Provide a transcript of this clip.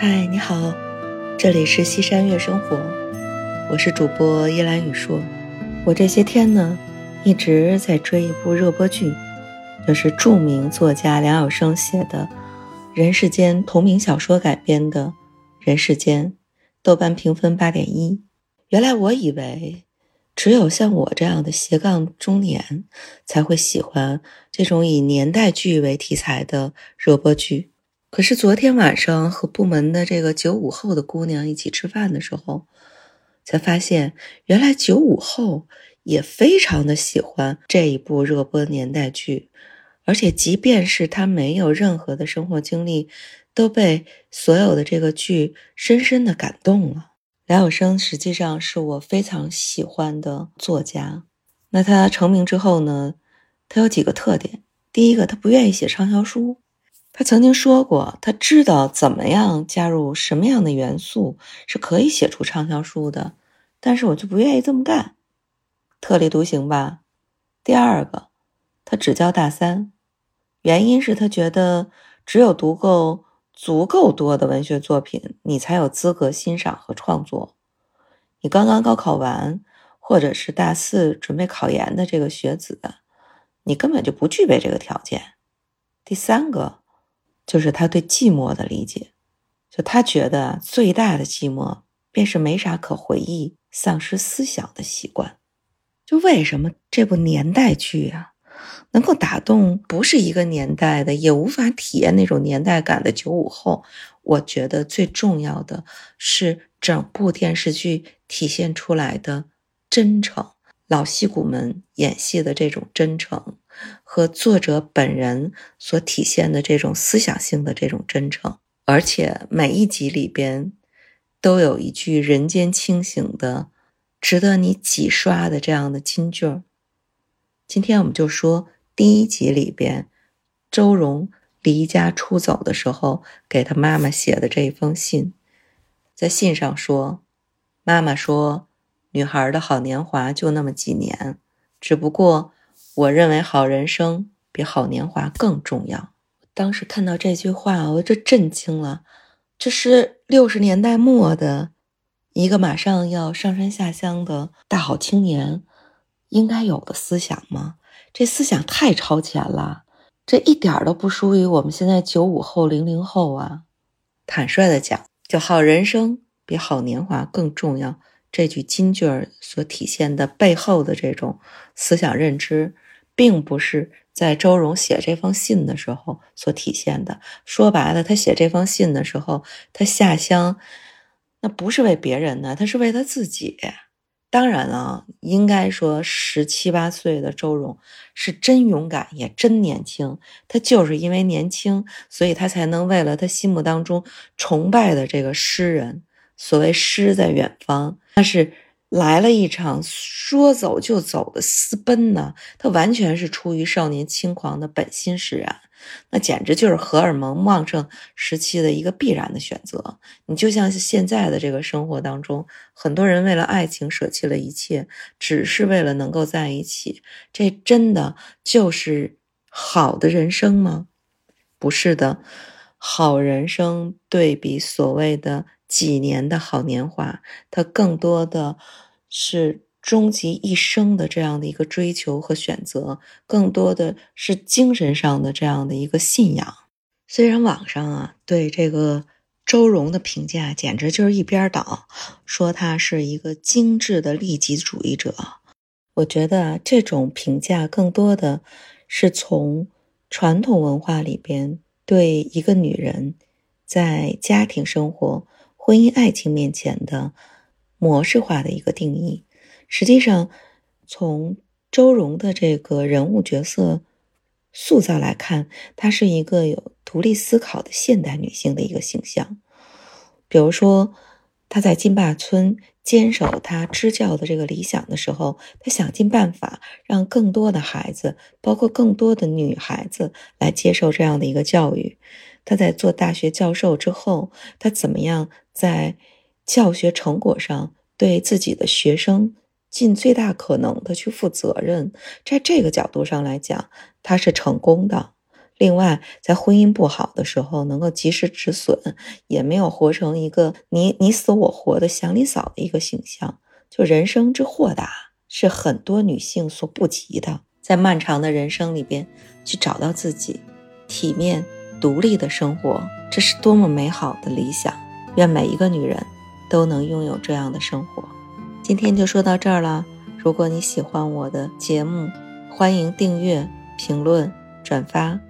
嗨，你好，这里是西山月生活，我是主播叶兰雨说。我这些天呢，一直在追一部热播剧，就是著名作家梁晓声写的《人世间》同名小说改编的《人世间》，豆瓣评分八点一。原来我以为只有像我这样的斜杠中年才会喜欢这种以年代剧为题材的热播剧。可是昨天晚上和部门的这个九五后的姑娘一起吃饭的时候，才发现原来九五后也非常的喜欢这一部热播年代剧，而且即便是他没有任何的生活经历，都被所有的这个剧深深的感动了。梁晓声实际上是我非常喜欢的作家，那他成名之后呢，他有几个特点，第一个他不愿意写畅销书。他曾经说过，他知道怎么样加入什么样的元素是可以写出畅销书的，但是我就不愿意这么干，特立独行吧。第二个，他只教大三，原因是他觉得只有读够足够多的文学作品，你才有资格欣赏和创作。你刚刚高考完，或者是大四准备考研的这个学子，你根本就不具备这个条件。第三个。就是他对寂寞的理解，就他觉得最大的寂寞便是没啥可回忆、丧失思想的习惯。就为什么这部年代剧啊，能够打动不是一个年代的，也无法体验那种年代感的九五后？我觉得最重要的是整部电视剧体现出来的真诚，老戏骨们演戏的这种真诚。和作者本人所体现的这种思想性的这种真诚，而且每一集里边都有一句人间清醒的、值得你几刷的这样的金句儿。今天我们就说第一集里边，周蓉离家出走的时候给他妈妈写的这一封信，在信上说：“妈妈说，女孩的好年华就那么几年，只不过。”我认为好人生比好年华更重要。当时看到这句话，我就震惊了。这是六十年代末的一个马上要上山下乡的大好青年应该有的思想吗？这思想太超前了，这一点都不输于我们现在九五后、零零后啊！坦率的讲，就好人生比好年华更重要。这句金句儿所体现的背后的这种思想认知。并不是在周荣写这封信的时候所体现的。说白了，他写这封信的时候，他下乡，那不是为别人呢，他是为他自己。当然了，应该说十七八岁的周荣是真勇敢，也真年轻。他就是因为年轻，所以他才能为了他心目当中崇拜的这个诗人。所谓诗在远方，那是。来了一场说走就走的私奔呢，他完全是出于少年轻狂的本心使然，那简直就是荷尔蒙旺盛时期的一个必然的选择。你就像是现在的这个生活当中，很多人为了爱情舍弃了一切，只是为了能够在一起，这真的就是好的人生吗？不是的，好人生对比所谓的。几年的好年华，它更多的是终极一生的这样的一个追求和选择，更多的是精神上的这样的一个信仰。虽然网上啊对这个周荣的评价简直就是一边倒，说他是一个精致的利己主义者，我觉得这种评价更多的是从传统文化里边对一个女人在家庭生活。婚姻爱情面前的模式化的一个定义，实际上从周蓉的这个人物角色塑造来看，她是一个有独立思考的现代女性的一个形象。比如说，她在金坝村坚守她支教的这个理想的时候，她想尽办法让更多的孩子，包括更多的女孩子来接受这样的一个教育。他在做大学教授之后，他怎么样在教学成果上对自己的学生尽最大可能的去负责任？在这个角度上来讲，他是成功的。另外，在婚姻不好的时候，能够及时止损，也没有活成一个你你死我活的祥林嫂的一个形象。就人生之豁达，是很多女性所不及的。在漫长的人生里边，去找到自己体面独立的生活，这是多么美好的理想！愿每一个女人都能拥有这样的生活。今天就说到这儿了。如果你喜欢我的节目，欢迎订阅、评论、转发。